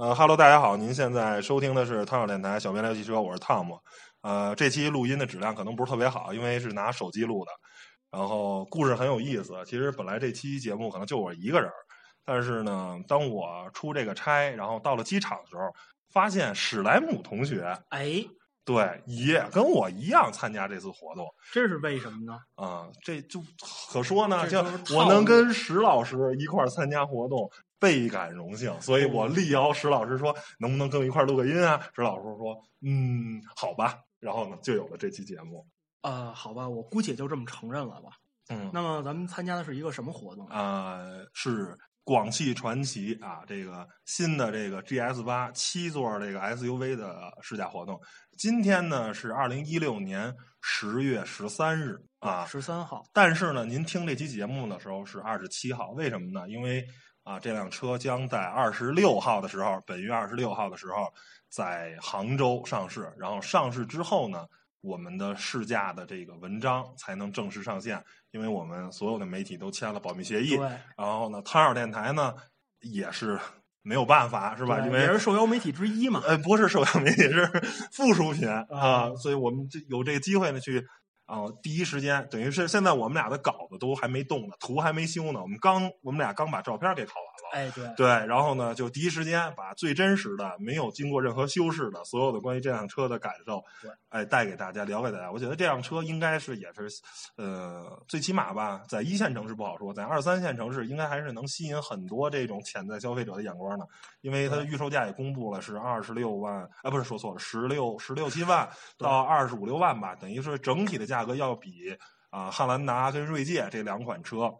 呃哈喽，大家好，您现在收听的是汤小电台小编聊汽车，我是汤姆。呃，这期录音的质量可能不是特别好，因为是拿手机录的。然后故事很有意思。其实本来这期节目可能就我一个人，但是呢，当我出这个差，然后到了机场的时候，发现史莱姆同学，哎，对，也跟我一样参加这次活动。这是为什么呢？啊、这就可说呢，就我能跟史老师一块儿参加活动，倍感荣幸。所以我力邀石老师说，能不能跟我一块儿录个音啊？石老师说，嗯，好吧。然后呢，就有了这期节目。呃，好吧，我姑且就这么承认了吧。嗯，那么咱们参加的是一个什么活动？啊，是广汽传祺啊，这个新的这个 GS 八七座这个 SUV 的试驾活动。今天呢是二零一六年十月十三日啊，十三号。但是呢，您听这期节目的时候是二十七号，为什么呢？因为啊，这辆车将在二十六号的时候，本月二十六号的时候在杭州上市，然后上市之后呢，我们的试驾的这个文章才能正式上线，因为我们所有的媒体都签了保密协议。对，然后呢，汤小电台呢也是没有办法，是吧？因为对也是受邀媒体之一嘛。呃，不是受邀媒体，是附属品啊，所以我们这有这个机会呢，去啊、第一时间，等于是现在我们俩的稿子都还没动呢，图还没修呢，我们刚我们俩刚把照片给拷完了。哎，对，对，然后呢，就第一时间把最真实的、没有经过任何修饰的所有的关于这辆车的感受对，哎，带给大家，聊给大家。我觉得这辆车应该是也是，呃，最起码吧，在一线城市不好说，在二三线城市应该还是能吸引很多这种潜在消费者的眼光呢，因为它的预售价也公布了是二十六万，哎，不是说错了，十六十六七万到二十五六万吧，等于是整体的价格要比啊、汉兰达跟锐界这两款车。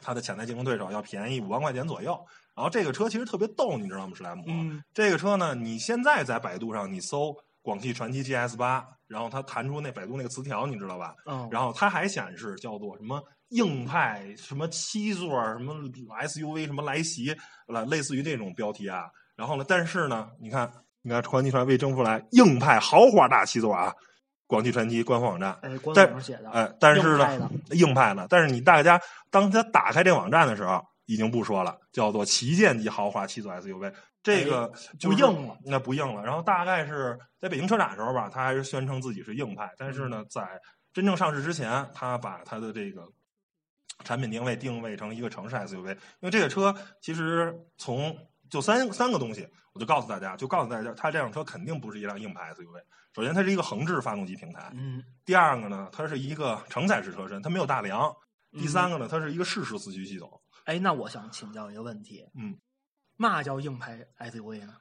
它的潜在竞争对手要便宜五万块钱左右，然后这个车其实特别逗，你知道吗？史莱姆，嗯，这个车呢，你现在在百度上你搜广汽传祺 GS 八，然后它弹出那百度那个词条，你知道吧？嗯，然后它还显示叫做什么硬派什么七座什么 SUV 什么来袭，了类似于这种标题啊。然后呢，但是呢，你看，你看传祺传未征出来硬派豪华大七座啊，广汽传祺官方网站。哎，官但网上写的，哎，但是呢，硬派的，但是你大家当他打开这网站的时候，已经不说了，叫做旗舰级豪华七座 SUV，这个就硬了，那不硬了。然后大概是在北京车展的时候吧，他还是宣称自己是硬派，但是呢，在真正上市之前，他把他的这个产品定位定位成一个城市 SUV，因为这个车其实从就三三个东西，我就告诉大家，就告诉大家，它这辆车肯定不是一辆硬派 SUV。首先，它是一个横置发动机平台；嗯，第二个呢，它是一个承载式车身，它没有大梁；第三个，呢，它是一个适时四驱系统。哎，那我想请教一个问题，嗯，嘛叫硬派 SUV 呢？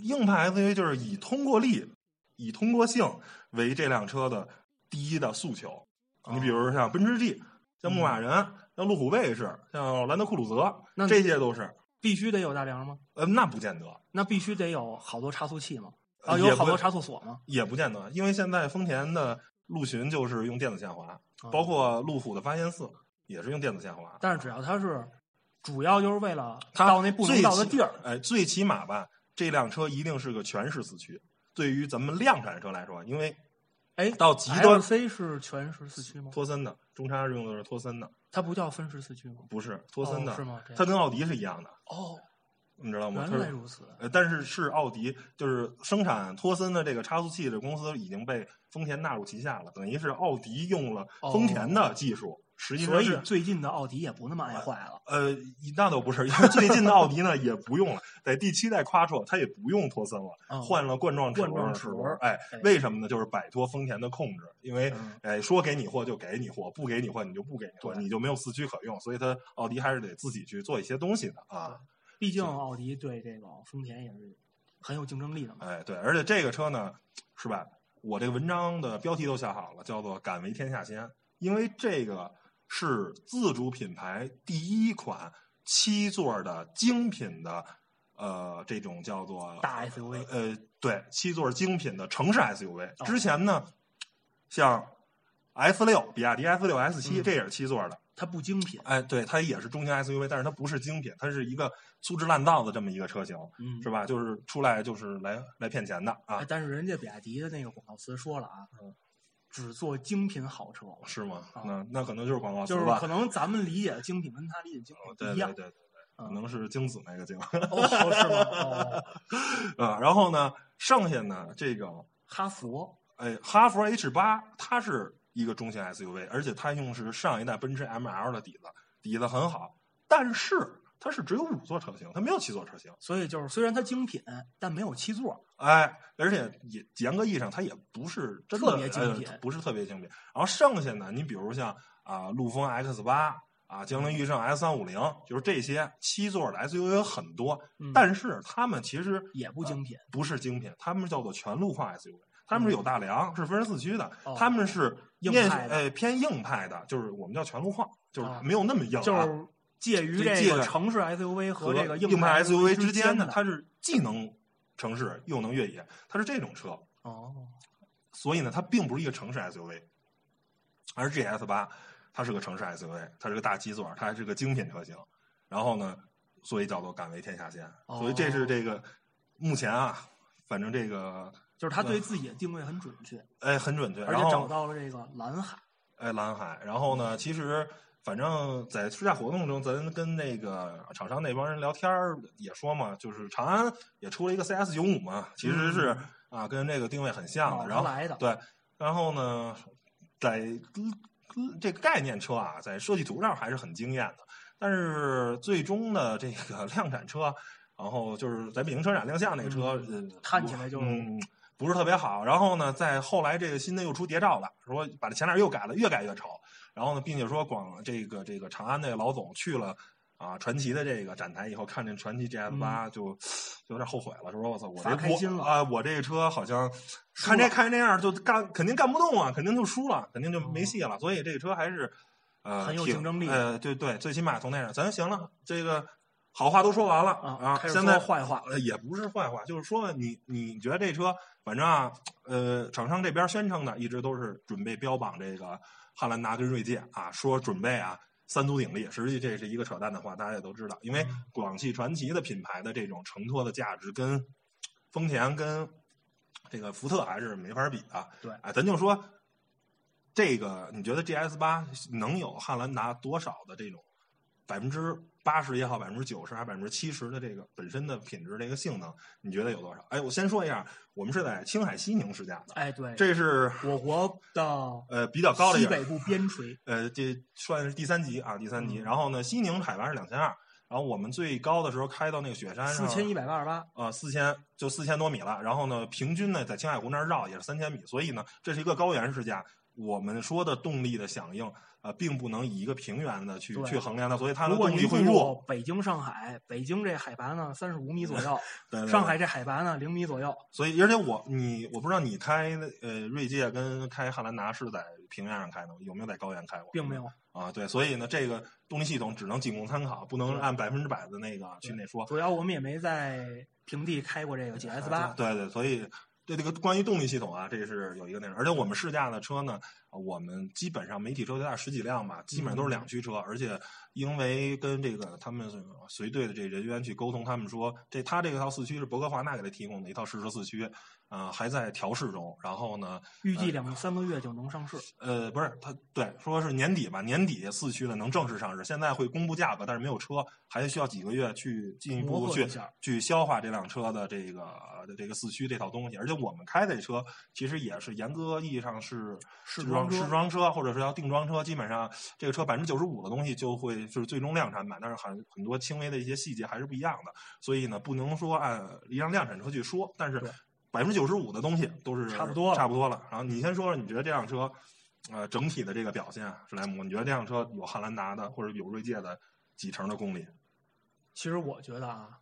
硬派 SUV 就是以通过力、以通过性为这辆车的第一的诉求。你比如说像奔驰 G、像牧马人、像路虎卫士、像兰德酷路泽，那这些都是。必须得有大梁吗？呃，那不见得，那必须得有好多差速器吗？啊，有好多差速锁吗？也不见得，因为现在丰田的陆巡就是用电子限滑，啊包括路虎的发现四也是用电子限滑。但是只要它是，主要就是为了它到那不能最到的地儿。哎，最起码吧，这辆车一定是个全时四驱。对于咱们量产车来说，因为哎，到极端 C 是全时四驱吗？托森的中差用的是托森的，它不叫分时四驱吗？不是托森的，哦是吗？它跟奥迪是一样的，哦，你知道吗？原来如此。呃，但是是奥迪，就是生产托森的这个差速器的公司已经被丰田纳入旗下了，等于是奥迪用了丰田的技术，实际所以最近的奥迪也不那么爱坏了。呃，那倒不是，因为最近的奥迪呢也不用了，在第七代 Quattro 它也不用托森了，嗯换了冠状齿轮哎哎，为什么呢？就是摆脱丰田的控制，因为嗯哎说给你货就给你货，不给你货你就不给你货，对你就没有四驱可用，所以它奥迪还是得自己去做一些东西的啊。毕竟奥迪对这个丰田也是很有竞争力的嘛。哎，对，而且这个车呢，是吧？我这个文章的标题都下好了，叫做“敢为天下先”，因为这个是自主品牌第一款七座的精品的，呃，这种叫做大 SUV 呃，对，七座精品的城市 SUV。哦之前呢，像 F 六，比亚迪 F 六 S 七、嗯这也是七座的，它不精品。哎，对，它也是中型 SUV，但是它不是精品，它是一个粗制滥造的这么一个车型。嗯，是吧？就是出来就是来来骗钱的啊哎，但是人家比亚迪的那个广告词说了啊嗯，只做精品好车，是吗？啊那那可能就是广告词就是吧可。能咱们理解的精品跟他理解的精对对品不一样。对对对。可能是精子那个精。哦，是吗？哦，啊，然后呢，剩下呢这个哈佛，哎，哈佛 H 八它是一个中型 SUV，而且它用是上一代奔驰 ML 的底子，底子很好，但是它是只有五座车型，它没有七座车型。所以就是虽然它精品，但没有七座。哎，而且也严格意义上，它也不是真的特别精品呃不是特别精品。然后剩下呢，你比如像啊，陆风 X 八啊，江铃驭胜 S 三五零，就是这些七座的 SUV 有很多，嗯但是它们其实也不精品不是精品，它们叫做全路况 SUV，它们是有大梁，是分时四驱的，他们是面硬派的呃偏硬派的，就是我们叫全路况，就是哦没有那么硬、啊，就是介于这个城市 SUV 和这个硬派 SUV 之之间的。它是既能城市又能越野，它是这种车。哦，所以呢，它并不是一个城市 SUV，而 GS 八它是个城市 SUV，它是个大七座，它还是个精品车型。然后呢，所以叫做敢为天下先。所以这是这个目前啊，反正这个就是他对自己的定位很准确，哎很准确，而且找到了这个蓝海。哎蓝海，然后呢，其实。反正在试驾活动中，咱跟那个厂商那帮人聊天儿也说嘛，就是长安也出了一个 CS 九五嘛，其实是、啊跟这个定位很像的。然后哦来的对，然后呢，在嗯这个概念车啊，在设计图上还是很惊艳的，但是最终的这个 量产车，然后就是在北京车展亮相那个车，看起来就嗯不是特别好。然后呢，在后来这个新的又出谍照了，说把这前脸又改了，越改越丑。然后呢，并且说广这个这个长安那个老总去了。啊，传奇的这个展台以后，看见传奇 GS 八就、就有点后悔了，说：“我操，我这开心了我啊，我这个车好像看这看这样就干，肯定干不动啊，肯定就输了，肯定就没哦戏了。所以这个车还是呃很有挺竞争力呃，对对，最起码从那上，咱行了，这个好话都说完了啊现在坏话呃也不是坏话，就是说你你觉得这车，反正啊，呃，厂商这边宣称的一直都是准备标榜这个汉兰达跟锐界啊，说准备啊。三足鼎立，实际这是一个扯淡的话，大家也都知道。因为嗯广汽传祺的品牌的这种承托的价值，跟丰田跟这个福特还是没法比的。对哎，咱就说这个，你觉得 GS 八能有汉兰达多少的这种百分之八十也好，百分之九十还是百分之七十的这个本身的品质这个性能，你觉得有多少？哎，我先说一下，我们是在青海西宁试驾的，哎，对，这是我国的呃比较高的西北部边陲，呃，这算是第三级啊，第三级。嗯然后呢，西宁海拔是两千二，然后我们最高的时候开到那个雪山上，四千一百八十八。啊，四千就四千多米了。然后呢，平均呢在青海湖那儿绕也是三千米，所以呢，这是一个高原试驾。我们说的动力的响应，呃，并不能以一个平原的去去衡量它，所以它的动力会弱。北京、上海，北京这海拔呢三十五米左右，对对对上海这海拔呢零米左右。所以，而且我你我不知道你开呃锐界跟开汉兰达是在平原上开的吗，有没有在高原开过？并没有啊。对，所以呢，这个动力系统只能仅供参考，不能按百分之百的那个去那说。主要我们也没在平地开过这个 GS 八。对对，所以对这个关于动力系统啊，这是有一个内容。而且我们试驾的车呢，呃我们基本上媒体车最大概十几辆吧，基本上都是两驱车。而且因为跟这个他们随队的这人员去沟通，他们说这他这个套四驱是博格华纳给他提供的一套试车四驱，啊，还在调试中。然后呢，预计两三个月就能上市。呃，不是，他对说是年底吧，年底四驱的能正式上市，现在会公布价格，但是没有车，还需要几个月去进一步去一去消化这辆车的这个的这个四驱这套东西。而且我们开的车其实也是严格意义上是试装试装车，或者是要定装车，基本上这个车百分之九十五的东西就会就是最终量产版，但是很很多轻微的一些细节还是不一样的，所以呢，不能说按一辆量产车去说，但是对百分之九十五的东西都是差不多了差不多了。然后你先说说，你觉得这辆车？呃，整体的这个表现，史莱姆，你觉得这辆车有汉兰达的或者有锐界的几成的功力？其实我觉得啊，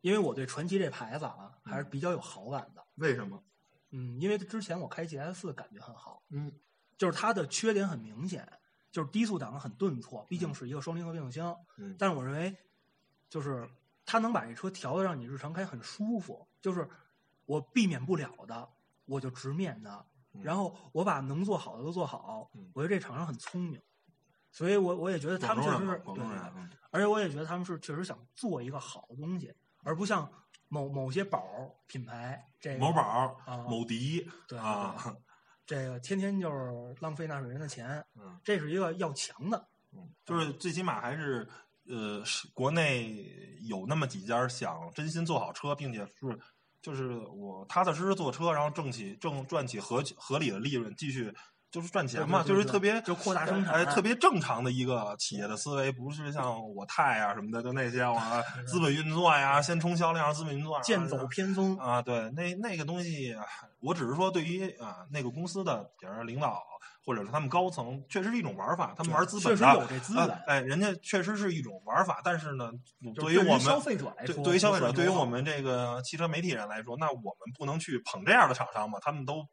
因为我对传奇这牌子啊还是比较有好感的。为什么？嗯，因为之前我开 GS 四感觉很好，嗯，就是它的缺点很明显，就是低速档很顿挫，毕竟是一个双离合变速箱。嗯但是我认为，就是它能把这车调的让你日常开很舒服，就是我避免不了的，我就直面它，嗯然后我把能做好的都做好。嗯我觉得这厂商很聪明，所以我我也觉得他们确实对，嗯而且我也觉得他们是确实想做一个好的东西，而不像某某些宝儿品牌这个某宝、啊某迪对啊，这个天天就是浪费纳税人的钱，嗯这是一个要强的。嗯，就是最起码还是呃，是国内有那么几家想真心做好车，并且是就是我踏踏实实坐车，然后挣起挣赚起合合理的利润，继续就是赚钱嘛，对对对就是特别就扩大生产哎，特别正常的一个企业的思维，不是像我太啊什么的，就那些啊 资本运作呀，先冲销量，资本运作，剑走偏锋，啊，对，那那个东西，我只是说对于啊那个公司的，比如说领导或者是他们高层，确实是一种玩法，他们玩资本的，确实有这资啊本。哎，人家确实是一种玩法，但是呢，对于我们消费者来对说，对于消费者，对于我们这个汽车媒体人来说，那我们不能去捧这样的厂商嘛，他们都。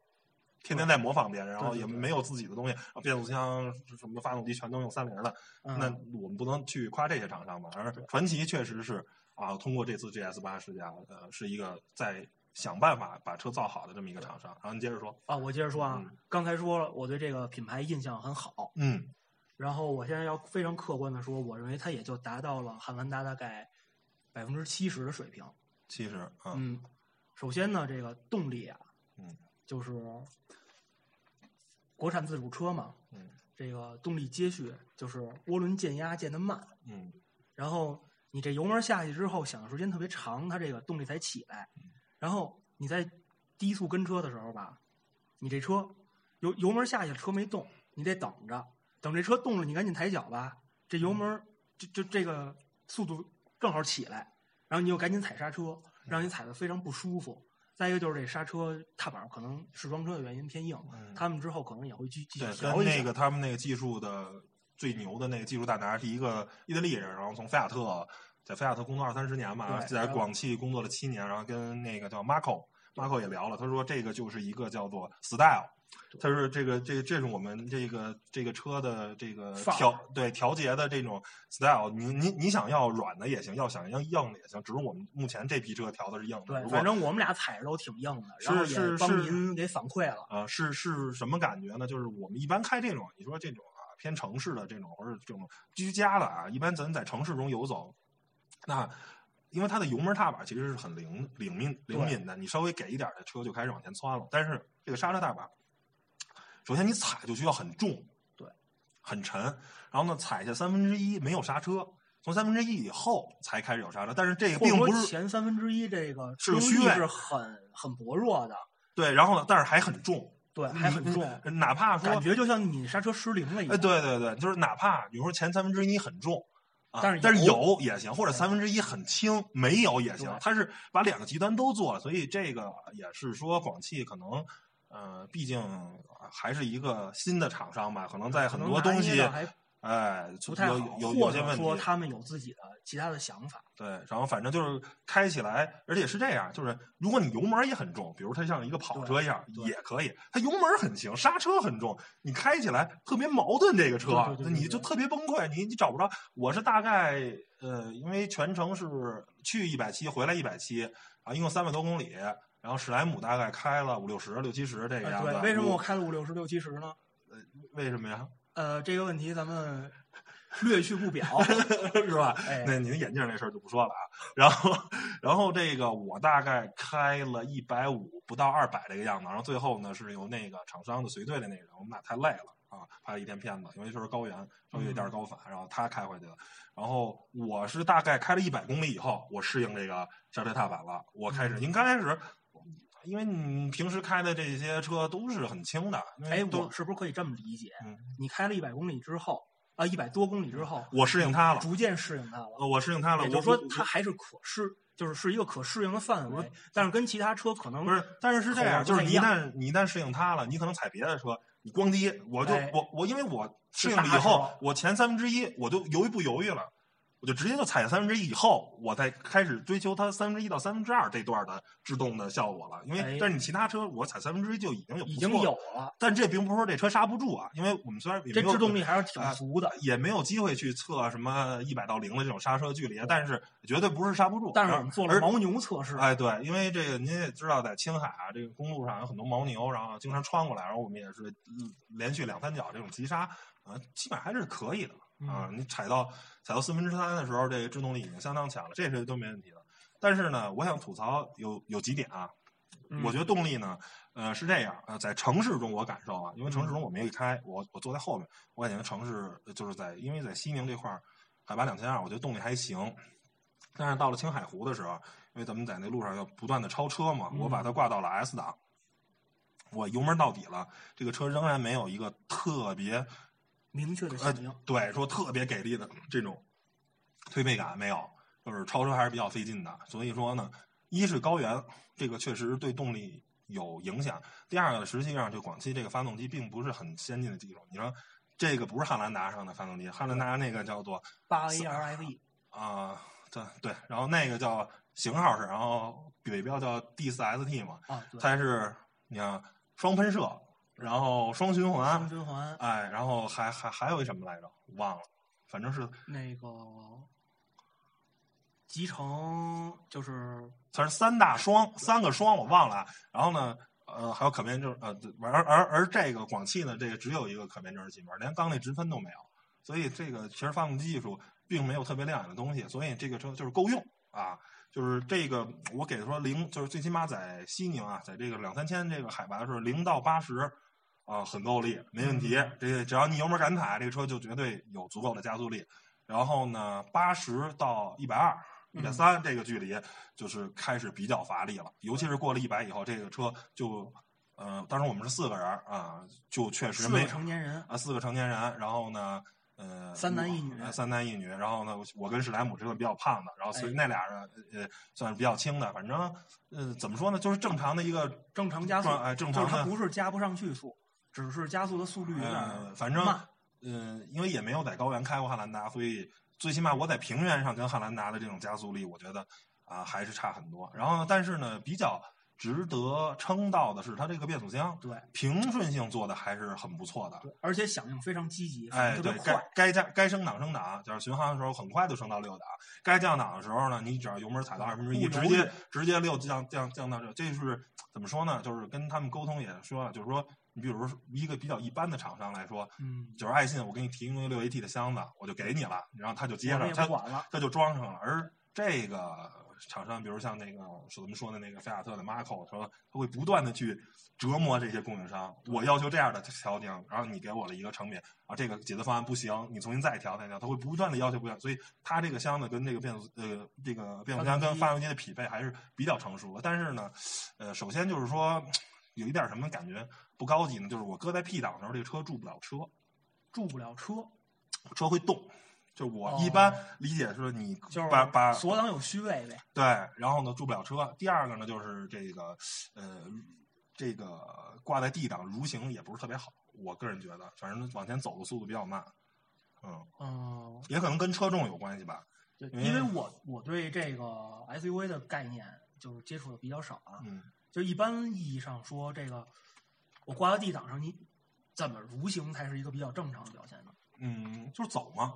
天天在模仿别人，然后也没有自己的东西，啊变速箱什么发动机全都用三菱的，嗯那我们不能去夸这些厂商嘛。而传奇确实是啊，通过这次 GS 八试驾，呃，是一个在想办法把车造好的这么一个厂商。然后你接着说，啊，我接着说啊，嗯刚才说了，我对这个品牌印象很好，嗯然后我现在要非常客观的说，我认为它也就达到了汉兰达大概百分之七十的水平。七十啊，嗯，首先呢，这个动力啊，嗯，就是国产自主车嘛，嗯这个动力接续就是涡轮减压减的慢，嗯然后你这油门下去之后，响的时间特别长，它这个动力才起来。然后你在低速跟车的时候吧，你这车油油门下去，车没动，你得等着，等这车动了，你赶紧抬脚吧，这油门就就这个速度正好起来，然后你又赶紧踩刹车，让你踩的非常不舒服。再一个就是这刹车踏板可能试装车的原因偏硬，嗯，他们之后可能也会继继续对，调一下。跟那个他们那个技术的最牛的那个技术大拿是一个意大利人，然后从菲亚特在菲亚特工作二三十年嘛，在广汽工作了七年，然后跟那个叫 Marco。Marco 也聊了，他说这个就是一个叫做 style，他说这个这个这是我们这个这个车的这个调对调节的这种 style，你你你想要软的也行，要想要硬的也行，只是我们目前这批车调的是硬的。对，反正我们俩踩着都挺硬的，然后是也帮是是您给反馈了。啊，是是什么感觉呢？就是我们一般开这种，你说这种啊偏城市的这种，或者这种居家的啊，一般咱在城市中游走，那因为它的油门踏板其实是很灵灵敏灵敏的，你稍微给一点的车就开始往前窜了。但是这个刹车踏板，首先你踩就需要很重，对，很沉，然后呢踩下三分之一没有刹车，从三分之一以后才开始有刹车，但是这个并不是前三分之一这个是制动力虚位是很很薄弱的，对，然后呢，但是还很重，对，还很重，哪怕说感觉就像你刹车失灵了一哎，样。对对对，就是哪怕比如说前三分之一很重，啊、但是但是有有也行，或者三分之一很轻，没有也行对。它是把两个极端都做了，所以这个也是说广汽可能，呃，毕竟还是一个新的厂商吧，可能在很多东西，哎，不太好，有有或者有些问题。说他们有自己的其他的想法。对，然后反正就是开起来，而且是这样，就是如果你油门也很重，比如它像一个跑车一样，也可以。它油门很轻，刹车很重，你开起来特别矛盾。这个车，对对对对对你就特别崩溃，你你找不着。我是大概呃，因为全程是去一百七，回来一百七啊，一共三百多公里，然后史莱姆大概开了五六十、六七十这个哎样子。对，为什么我开了五六十、六七十呢？呃为什么呀？呃，这个问题咱们 略去不表。是吧？哎那您眼镜那事儿就不说了啊。然后，然后这个我大概开了一百五不到二百这个样子，然后最后呢是由那个厂商的随队的那个人，我们俩太累了啊，拍了一天片子，因为就是高原，稍微有点高反，然后他开回去了。然后我是大概开了一百公里以后，我适应这个刹车踏板了，我开始，嗯应该开始。因为你平时开的这些车都是很轻的，哎，我是不是可以这么理解？嗯你开了一百公里之后，啊，一百多公里之后，我适应它了，逐渐适应它了。呃我适应它了。也就是说它还是可适，就是是一个可适应的范围，但是跟其他车可能不是，但是是这样，就是你一旦你一旦适应它了，你可能踩别的车，你咣叽，我就、哎我我因为我适应了以后，我前三分之一我就犹豫不犹豫了，我就直接就踩下三分之一以后，我再开始追求它三分之一到三分之二这段的制动的效果了。因为、哎但是你其他车我踩三分之一就已经有已经有了，但这并不是说这车刹不住啊，因为我们虽然也没有这制动力还是挺啊足的。也没有机会去测什么一百到零的这种刹车距离，但是绝对不是刹不住。但是我们做了而牦牛测试，哎，对，因为这个您也知道，在青海啊，这个公路上有很多牦牛，然后经常穿过来，然后我们也是嗯连续两三脚这种急刹，啊、基本上还是可以的啊。嗯你踩到踩到四分之三的时候，这个制动力已经相当强了，这是都没问题的。但是呢，我想吐槽有有几点啊，嗯我觉得动力呢，呃，是这样啊、呃在城市中我感受啊，因为城市中我没开，我我坐在后面，我感觉城市呃就是在因为在西宁这块儿，海拔两千二，我觉得动力还行。但是到了青海湖的时候，因为咱们在那路上要不断的超车嘛，我把它挂到了 S 档，我油门到底了，这个车仍然没有一个特别明确的呃响应。对说特别给力的这种推背感没有，就是超车还是比较费劲的。所以说呢，一是高原，这个确实对动力有影响；第二个呢，实际上就广汽这个发动机并不是很先进的技术。你说这个不是汉兰达上的发动机，汉兰达那个叫做八 A R F E 啊，对对，然后那个叫型号是，然后尾标叫 D 四 ST 嘛，啊，它是你看双喷射，然后双循环双，循环哎，然后还还还有一什么来着？忘了，反正是那个集成就是它是三大双，三个双我忘了啊。然后呢，呃，还有可变就是呃，对而而而这个广汽呢，这个只有一个可变正气门，连缸内直喷都没有，所以这个其实发动机技术并没有特别亮眼的东西，所以这个车就是够用啊。就是这个，我给说零，就是最起码在西宁啊，在这个两三千这个海拔的时候，零到八十啊，很够力，没问题。这个只要你油门敢踩，这个车就绝对有足够的加速力。然后呢，八十到一百二、一百三这个距离，就是开始比较乏力了。尤其是过了一百以后，这个车就，呃，当时我们是四个人儿啊，就确实没四个成年人，啊，四个成年人，然后呢，呃，三男一女呃三男一女，然后呢，我我跟史莱姆是个比较胖的，然后所以哎那俩人呃算是比较轻的，反正呃怎么说呢，就是正常的一个正常加速，状哎正常的不是加不上去速，只是加速的速率有点呃，反正。嗯、呃，因为也没有在高原开过汉兰达，所以最起码我在平原上跟汉兰达的这种加速力，我觉得啊、还是差很多。然后呢，但是呢，比较值得称道的是它这个变速箱对平顺性做的还是很不错的。对，而且响应非常积极，反哎，对，该快。该加该升档升档，就是巡航的时候很快就升到六档；该降档的时候呢，你只要油门踩到二分之一，直接直接六降降降到这，这是怎么说呢？就是跟他们沟通也说了，就是说，你比如说一个比较一般的厂商来说，嗯，就是爱信，我给你提供一个六 AT 的箱子，我就给你了，然后他就接上，他不管了。他就装上了。而这个厂商，比如像那个是咱们说的那个菲亚特的 Marco，说他会不断的去折磨这些供应商，我要求这样的调定，然后你给我了一个成品，啊，这个解决方案不行，你重新再调再调，他会不断的要求不一样，所以他这个箱子跟这个变速呃这个变速箱跟发动机的匹配还是比较成熟的。但是呢，呃，首先就是说有一点什么感觉不高级呢，就是我搁在 P 档的时候，这个车驻不了车，住不了车，车会动。就是我哦一般理解是你就是把把锁档有虚位呗。对，然后呢驻不了车。第二个呢就是这个呃这个挂在 D 档蠕行也不是特别好，我个人觉得，反正往前走的速度比较慢。嗯，嗯，也可能跟车重有关系吧。对，因为我我对这个 SUV 的概念就是接触的比较少啊。嗯就一般意义上说，这个我挂到 D 档上，你怎么蠕行才是一个比较正常的表现呢？嗯，就是走嘛，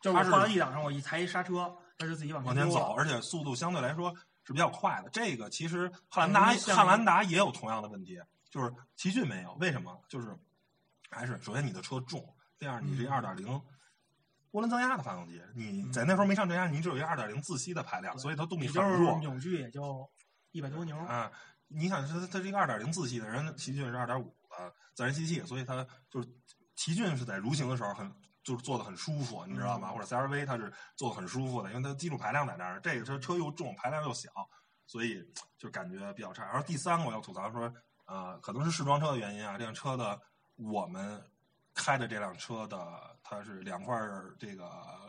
就是我挂到 D 档上，我一踩一刹车，它就自己往往前走，而且速度相对来说是比较快的。这个其实汉兰达嗯汉兰达也有同样的问题，就是奇骏没有，为什么？就是还是首先你的车重，第二你是二点零涡轮增压的发动机，你在那时候没上正压，你只有一二点零自吸的排量，所以它动力很弱扭矩也就一百多牛。啊。你想，它它是一个二点零自吸的，人奇骏是二点五的自然吸气，所以它就是奇骏是在蠕行的时候很就是坐的很舒服，你知道吗？嗯或者 CRV 它是坐的很舒服的，因为它基础排量在那儿，这个车车又重，排量又小，所以就感觉比较差。然后第三个我要吐槽说，呃，可能是试装车的原因啊，这辆车的我们开的这辆车的它是两块儿这个呃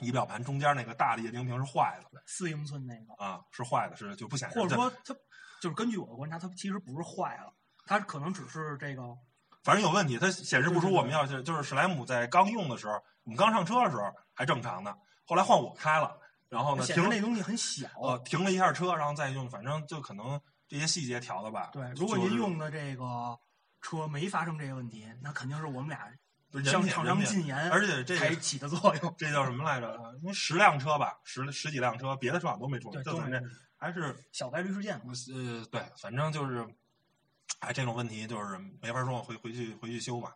仪表盘中间那个大的液晶屏是坏的四英寸那个，啊，是坏的，是就不显示。或者说它就是根据我的观察，它其实不是坏了，它可能只是这个反正有问题，它显示不出我们要是就是史莱姆在刚用的时候，我们刚上车的时候还正常的，后来换我开了，然后呢停显示那东西很小。呃停了一下车，然后再用，反正就可能这些细节调的吧。对，如果您用的这个车没发生这个问题，那肯定是我们俩向厂商品人品进言，而且这起的作用。这叫什么来着？呃因为十辆车吧，十十几辆车，别的车厂都没出，对，就咱这还是小概率事件嘛。呃，对，反正就是，哎，这种问题就是没法说，回回去回去修吧。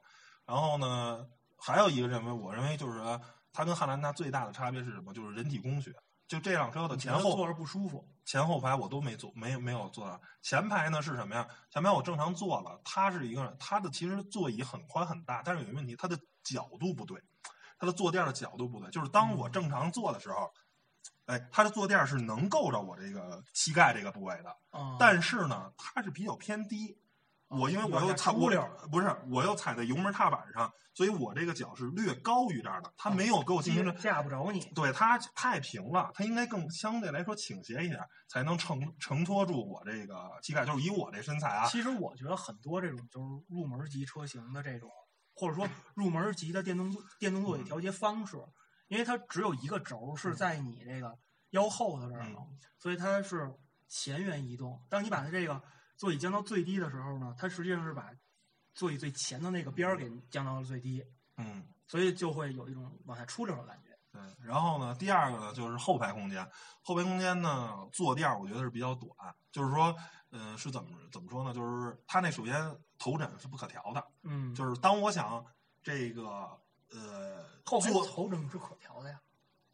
然后呢，还有一个认为，我认为就是说它跟汉兰达最大的差别是什么？就是人体工学。就这辆车的前后坐着不舒服，前后排我都没坐，没没有坐到。前排呢是什么呀？前排我正常坐了，它是一个它的其实座椅很宽很大，但是有一个问题，它的角度不对。它的坐垫的角度不对，就是当我正常坐的时候，哎，它的坐垫是能够着我这个膝盖这个部位的，嗯但是呢，它是比较偏低。我因为我又踩我有点出溜不是我又踩在油门踏板上，所以我这个脚是略高于这儿的，它没有给我进行这架不着你。对它太平了，它应该更相对来说倾斜一点，才能承承托住我这个膝盖。就是以我这身材啊，其实我觉得很多这种就是入门级车型的这种，或者说入门级的电动电动座椅调节方式，因为它只有一个轴是在你这个腰后的这儿嘛，所以它是前缘移动。当你把它这个座椅降到最低的时候呢，它实际上是把座椅最前的那个边儿给降到了最低，嗯，所以就会有一种往下出溜的感觉。对。然后呢，第二个呢就是后排空间，后排空间呢坐垫儿我觉得是比较短，就是说，嗯、是怎么怎么说呢？就是它那首先头枕是不可调的，嗯，就是当我想这个呃后排坐头枕是可调的呀，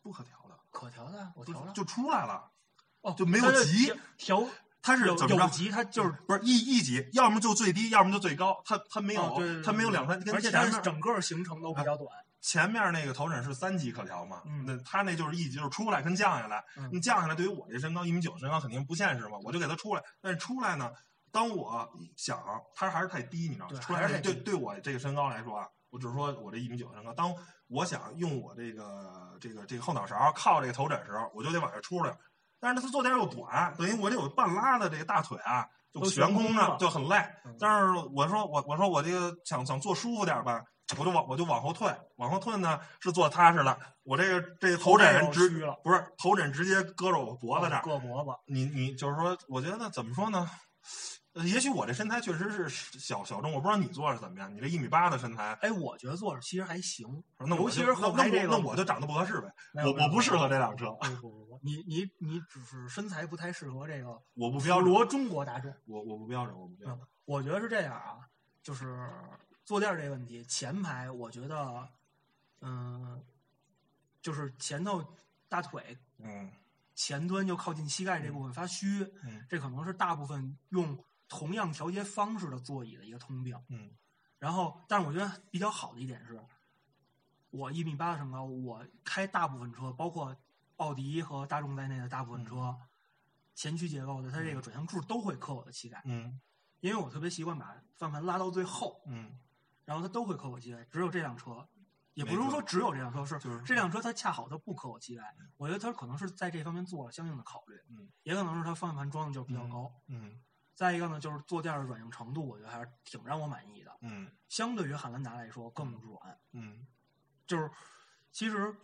不可调的，可调的，我调了。就出来了。哦，就没有它是级调它是有怎么着？有级，它就是不是一一级，要么就最低，要么就最高，它它没有，哦对对对它没有两三，跟而且它前面整个行程都比较短。前面那个头枕是三级可调嘛，嗯那它那就是一级，就是出来跟降下来。嗯你降下来对于我这身高一米九身高肯定不现实嘛，我就给它出来。但是出来呢，当我想它还是太低，你知道吗？出来还是对对我这个身高来说啊，我只是说我这一米九身高，当我想用我这个这个这个后脑勺靠这个头枕时候，我就得往下出来。但是它坐垫又短，等于我这有半拉的这个大腿啊，就悬空着就很累嗯。但是我说我我说我这个想想坐舒服点吧，我就往我就往后退，往后退呢是坐踏实了。我这个这个头枕头直不是头枕直接搁着我脖子这儿。搁脖子。你你就是说，我觉得怎么说呢？呃也许我这身材确实是小小众，我不知道你做是怎么样。你这一米八的身材，哎，我觉得坐着其实还行，那尤其是后那排这个那我就长得不合适呗。我我不适合这辆车，不不不不，你你你只是身材不太适合这个我不标准，罗中国大众。我我不标准，我不标准。我觉得是这样啊，就是坐垫儿这个问题，前排我觉得，嗯、就是前头大腿嗯前端就靠近膝盖这部分发虚，嗯这可能是大部分用同样调节方式的座椅的一个通病。嗯然后，但是我觉得比较好的一点是，我一米八的身高，我开大部分车，包括奥迪和大众在内的大部分车，前驱结构的，它这个转向柱都会磕我的膝盖，嗯因为我特别习惯把方向盘拉到最后，嗯然后它都会磕我膝盖。只有这辆车，也不没错是说只有这辆车，是就是这辆车它恰好它不磕我膝盖。我觉得它可能是在这方面做了相应的考虑，嗯也可能是它方向盘装的就比较高。嗯再一个呢，就是坐垫儿的软硬程度，我觉得还是挺让我满意的。嗯相对于汉兰达来说更软，嗯就是其实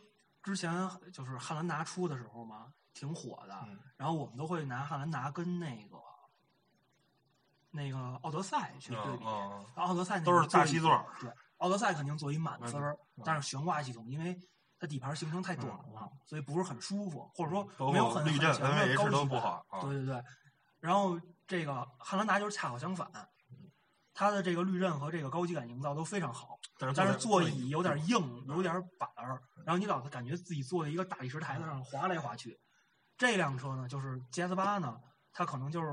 之前就是汉兰达出的时候嘛，挺火的。嗯然后我们都会拿汉兰达跟那个那个奥德赛去对比。嗯然后奥德赛那都是大七座对，奥德赛肯定座椅满分儿嗯，但是悬挂系统因为它底盘行程太短了，所以不是很舒服，或者说没有很很强的高对对对，然后这个汉兰达就是恰好相反，它的这个滤震和这个高级感营造都非常好，但是座座椅有点硬，有点板儿，然后你老感觉自己坐在一个大理石台子上滑来滑去。这辆车呢，就是 GS 八呢，它可能就是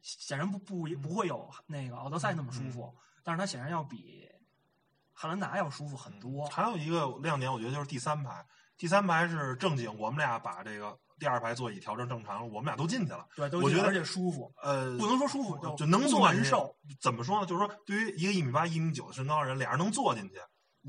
显然不不不会有那个奥德赛那么舒服，但是它显然要比汉兰达要舒服很多。还有一个亮点，我觉得就是第三排。第三排是正经，我们俩把这个第二排座椅调整正常了，我们俩都进去了。对，都我觉得而且舒服，呃，不能说舒服，就能坐受。。怎么说呢？就是说，对于一个一米八、一米九的身高的人，俩人能坐进去，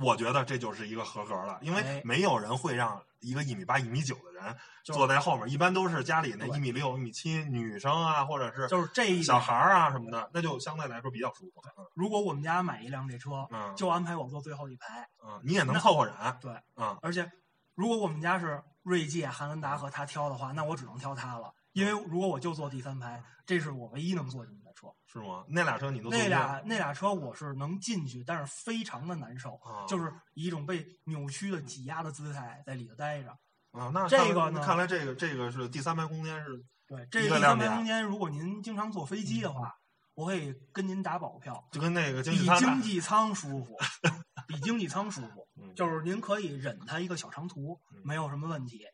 我觉得这就是一个合格了。因为哎没有人会让一个一米八、一米九的人坐在后面，一般都是家里那一米六、一米七女生啊，或者是就是这一小孩儿啊什么的，那就相对来说比较舒服。如果我们家买一辆这车，嗯就安排我坐最后一排。嗯，你也能凑合忍。对，嗯而且如果我们家是锐界、汉兰达和他挑的话，那我只能挑它了。因为如果我就坐第三排，这是我唯一能坐进去的车。是吗？那俩车你都坐那俩那俩车我是能进去，但是非常的难受，啊就是以一种被扭曲的挤压的姿态在里头待着。啊，那这个呢看来这个这个是第三排空间是对，这个第三排空间，如果您经常坐飞机的话，我可以跟您打保票，就跟那个经济舱经济舱舒服，比经济舱舒服。嗯就是您可以忍它一个小长途，嗯没有什么问题。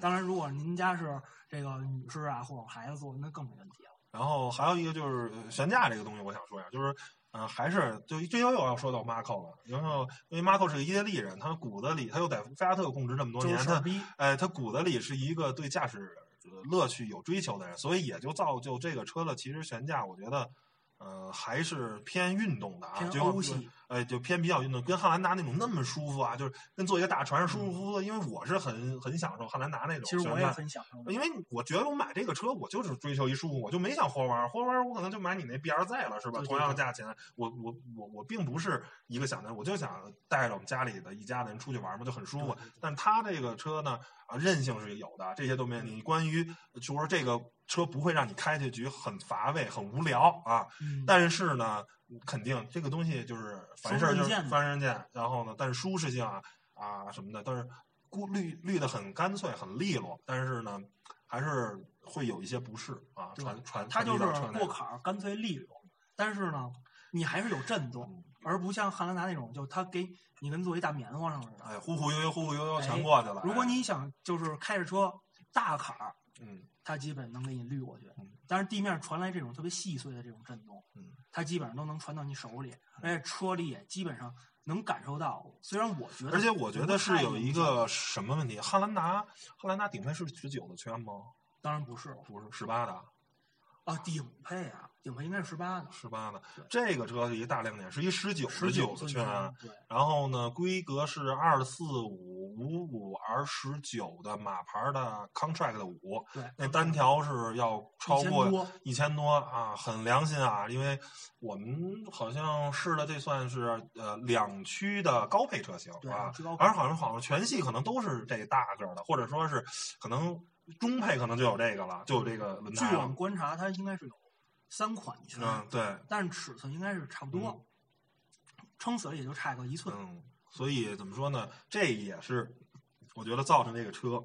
当然，如果您家是这个女士啊或者孩子坐，那更没问题了。然后还有一个就是呃悬架这个东西，我想说一下，就是嗯、还是就这又又要说到 Marco 了，然后因为 Marco 是个意大利人，他骨子里他又在菲亚特供职这么多年，他哎，他骨子里是一个对驾驶呃乐趣有追求的人，所以也就造就这个车的其实悬架，我觉得，呃，还是偏运动的啊，偏就欧系，呃，就偏比较运动，跟汉兰达那种那么舒服啊，就是跟坐一个大船上舒舒服服的。因为我是很很享受汉兰达那种其实我也。很享受。因为我觉得我买这个车，我就是追求一舒服，我就没想活弯儿，活弯儿我可能就买你那 B R Z 了，是吧？同样的价钱，我我我我并不是一个想的，我就想带着我们家里的一家人出去玩嘛，就很舒服。但它这个车呢，啊，韧性是有的，这些都没问题。关于就说这个车不会让你开这局很乏味、很无聊啊，嗯，但是呢，肯定这个东西就是凡事儿就是双刃剑嘛凡人见，然后呢，但是舒适性啊啊什么的，但是过滤滤的很干脆、很利落，但是呢，还是会有一些不适啊，传传它就是过坎儿干脆利落，但是呢，你还是有震动，嗯而不像汉兰达那种，就它给你跟坐一大棉花上似的。哎，忽忽悠悠、忽忽悠悠哎全过去了。如果哎你想就是开着车大坎儿，嗯它基本能给你滤过去嗯。但是地面传来这种特别细碎的这种震动嗯，它基本上都能传到你手里，而且车里也基本上能感受到。虽然我觉得，而且我觉得是有一，个什么问题，汉兰达汉兰达顶配是十九的圈吗？当然不是不是十八的，啊，顶配啊，顶配应该是十八的，十八的。这个车是一大亮点，是一十九十的九的圈。对，然后呢，规格是二四五五五 R 十九的马牌的 Contract 五，对，那单条是要超过1000多一千多啊，很良心啊，因为我们好像试的这算是呃两驱的高配车型啊而好像好像全系可能都是这大个儿的，或者说是可能中配可能就有这个了，就有这个轮据胎据我们。观察，它应该是有三款圈，嗯，对，但是尺寸应该是差不多，撑死了也就差个一寸。嗯，所以怎么说呢？这也是我觉得造成这个车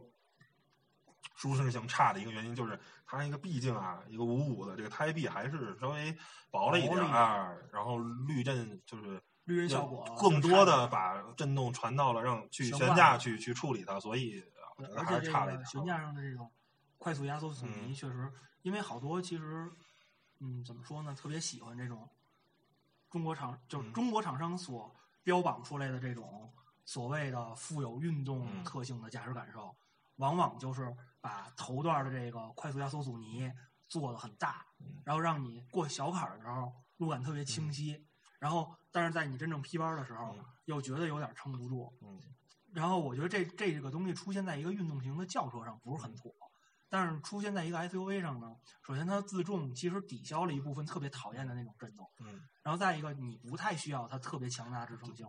舒适性差的一个原因，就是它一个毕竟啊，一个五五的这个胎壁还是稍微薄了一点儿，然后滤震就是滤震效果更多的把震动传到了让去悬架去去处理它，所以我觉得还是差了一点。个悬架上的这个快速压缩阻尼，嗯确实，因为好多其实，嗯，怎么说呢，特别喜欢这种中国厂，就是嗯。中国厂商所标榜出来的这种所谓的富有运动嗯。特性的驾驶感受，往往就是把头段的这个快速压缩阻尼做的很大，嗯。然后让你过小坎儿的时候路感特别清晰，然后但是在你真正劈弯的时候嗯。又觉得有点撑不住，嗯。然后我觉得这这个东西出现在一个运动型的轿车上不是很妥，但是出现在一个 SUV 上呢，首先它自重其实抵消了一部分特别讨厌的那种震动，嗯，然后再一个你不太需要它特别强大支撑性，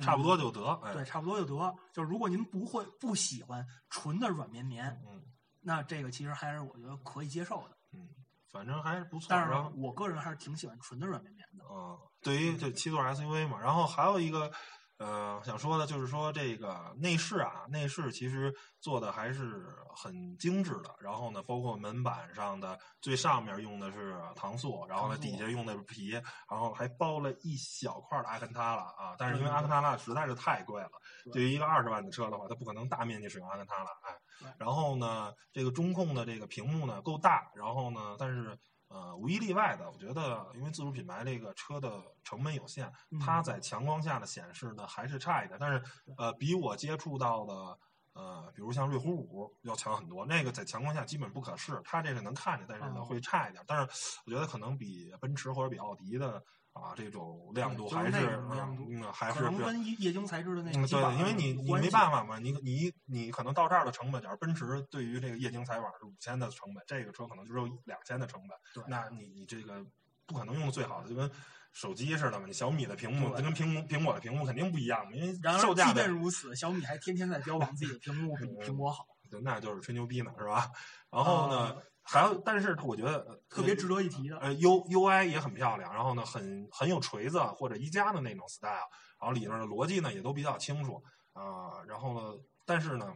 差不多就得。哎，对，差不多就得。就是如果您不会不喜欢纯的软绵绵，嗯那这个其实还是我觉得可以接受的。嗯，反正还是不错。但是然后我个人还是挺喜欢纯的软绵绵的。嗯，对于这七座 SUV 嘛，然后还有一个呃想说的就是说这个内饰啊，内饰其实做的还是很精致的。然后呢，包括门板上的最上面用的是搪塑，然后呢底下用的是皮，然后还包了一小块的阿坎塔拉啊。但是因为阿坎塔拉实在是太贵了，对对于一个二十万的车的话，它不可能大面积使用阿坎塔拉，哎。然后呢，这个中控的这个屏幕呢够大，然后呢，但是呃无一例外的，我觉得因为自主品牌这个车的成本有限，嗯它在强光下的显示呢还是差一点，但是呃比我接触到的。呃，比如像瑞虎五要强很多，那个在强光下基本不可视，它这个能看见，但是呢哦会差一点。但是我觉得可能比奔驰或者比奥迪的啊这种亮度还是亮度嗯还是比较跟液液晶材质的那嗯，对因为你你没办法嘛，你你你可能到这儿的成本，假如奔驰对于这个液晶彩板是五千的成本，这个车可能就只有两千的成本，对那你你这个不可能用的最好的，就跟手机似的嘛，你小米的屏幕对跟苹果苹果的屏幕肯定不一样嘛，因为售价即便如此，小米还天天在标榜自己的屏幕比苹果好，对那就是吹牛逼呢，是吧？然后呢，呃还有，但是我觉得呃特别值得一提的。呃，U U I 也很漂亮，然后呢，很很有锤子或者一加的那种 style，然后里面的逻辑呢也都比较清楚啊、然后呢，但是呢，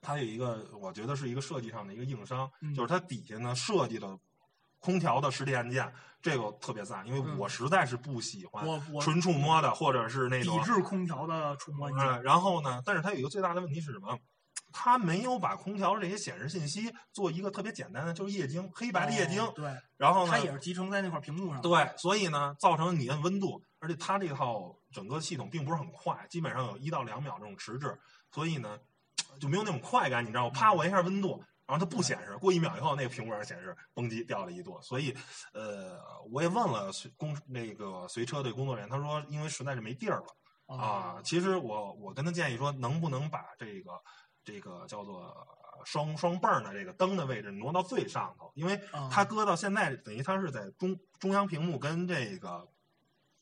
它有一个我觉得是一个设计上的一个硬伤，嗯就是它底下呢设计的空调的实体按键，这个特别赞，因为嗯我实在是不喜欢纯触摸的或者是那种抵制空调的触摸按键，呃，然后呢，但是它有一个最大的问题是什么？它没有把空调这些显示信息做一个特别简单的，就是液晶黑白的液晶，哦对，然后呢它，也是集成在那块屏幕上。对，所以呢，造成你按温度，而且它这套整个系统并不是很快，基本上有一到两秒这种迟滞，所以呢就没有那种快感，你知道吗？啪，我一下温度，然后它不显示，过一秒以后那个屏幕上显示蹦极掉了一度，所以呃，我也问了随工那个随车队工作人员，他说因为实在是没地儿了。哦啊，其实我我跟他建议说，能不能把这个这个叫做双双泵儿的这个灯的位置挪到最上头，因为啊它搁到现在等于它是在中中央屏幕跟这个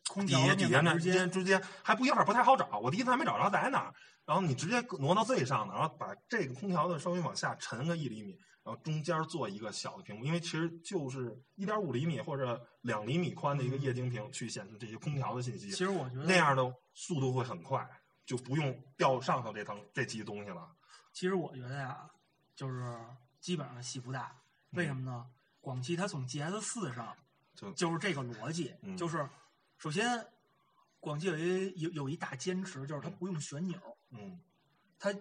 底空调底下之间，之间还不一会儿不太好找，我第一次还没找着在哪儿，然后你直接挪到最上头，然后把这个空调的稍微往下沉个一厘米。然后中间做一个小的屏幕，因为其实就是一点五厘米或者两厘米宽的一个液晶屏，去显示这些空调的信息。其实我觉得那样的速度会很快，就不用掉上头这层这级东西了。其实我觉得呀，就是基本上戏不大。为什么呢？广汽它从 GS 四上就就是这个逻辑，嗯就是首先广汽有一有有一大坚持，就是它不用旋钮，嗯它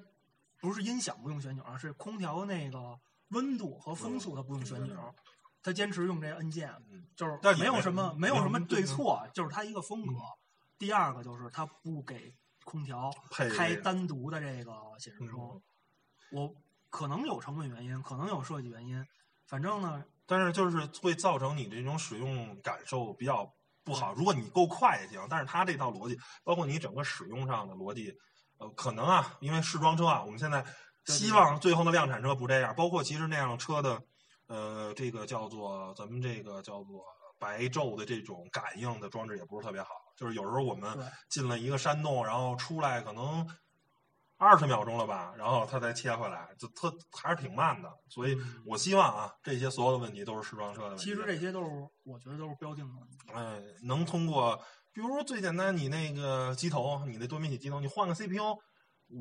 不是音响不用旋钮啊，是空调那个温度和风速它不用旋嗯钮，它坚持用这按键，嗯，就是但没没有什么没有什么对对错，就是它一个风格。第二个就是它不给空调开单独的这个显示嗯窗，我可能有成本原因，可能有设计原因，反正呢，但是就是会造成你这种使用感受比较不好。如果你够快也行，但是它这套逻辑，包括你整个使用上的逻辑，呃，可能啊，因为试装车啊，我们现在希望最后的量产车不这样。包括其实那辆车的，呃，这个叫做咱们这个叫做白昼的这种感应的装置也不是特别好。就是有时候我们进了一个山洞，然后出来可能二十秒钟了吧，然后它才切回来，就特还是挺慢的。所以嗯我希望啊，这些所有的问题都是试装车的问题。其实这些都是我觉得都是标定的问题。哎，能通过，比如说最简单，你那个机头，你那多媒体机头，你换个 CPU，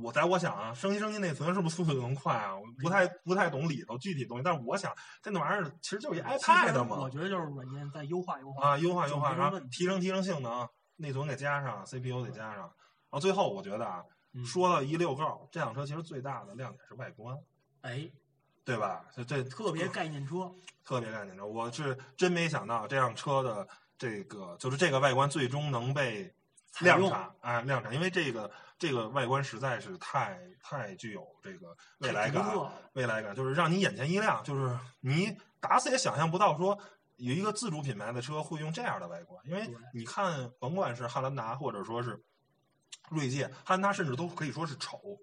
我在我想啊，升级升级内存是不是速度能快啊？我不太不太懂里头具体东西，但是我想这那玩意儿其实就是一 iPad 嘛我，觉得就是软件在优化优化啊，优化优化，然后提升提升性能，内存给加上，CPU 得加上，然后最后我觉得啊，嗯。说到一溜够，这辆车其实最大的亮点是外观，哎，对吧？这这特别概念车，特别概念车，我是真没想到这辆车的这个就是这个外观最终能被量产，哎，量产，因为这个这个外观实在是太太具有这个未来感未来感。就是让你眼前一亮，就是你打死也想象不到说有一个自主品牌的车会用这样的外观，因为你看，甭管是汉兰达或者说是锐界，汉兰达甚至都可以说是丑，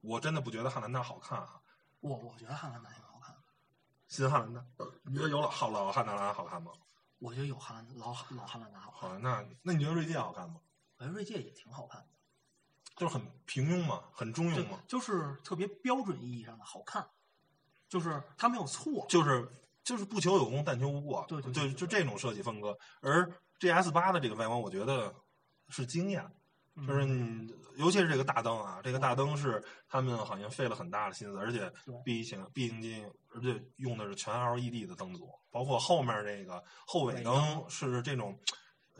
我真的不觉得汉兰达好看啊。我我觉得汉兰达挺好看，新汉兰达，你觉得有老好老汉兰达好看吗？我觉得有汉兰老老汉兰达好看，好，那那你觉得锐界好看吗？哎，锐界也挺好看的，就是很平庸嘛，很中庸嘛，就是特别标准意义上的好看，就是它没有错，就是就是不求有功，但求无过，对对就对对。就这种设计风格。而 GS 八的这个外观，我觉得是惊艳，就是嗯你尤其是这个大灯啊，这个大灯是他们好像费了很大的心思，而且毕竟毕竟而且用的是全 LED 的灯组，包括后面这个后尾灯是这种。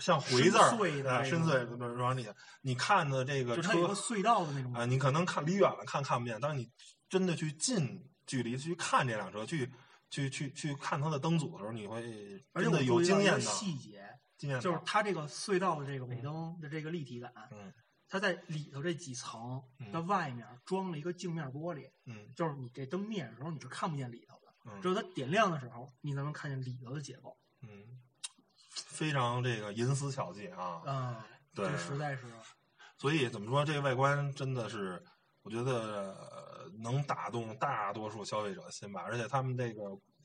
像回字儿深邃的深邃的往里，你看的这个车就是它有个隧道的那种啊，你可能看离远了看看不见，但是你真的去近距离去看这辆车，去去去去看它的灯组的时候，你会真的有经验的细节，就是它这个隧道的这个尾灯的这个立体感，嗯。它在里头这几层嗯。的外面装了一个镜面玻璃，嗯。就是你这灯灭的时候你是看不见里头的，嗯。只有它点亮的时候你才能看见里头的结构。嗯，非常这个银丝巧技啊，嗯，对这实在是。所以怎么说，这个外观真的是，我觉得、呃能打动大多数消费者的心吧。而且他们这个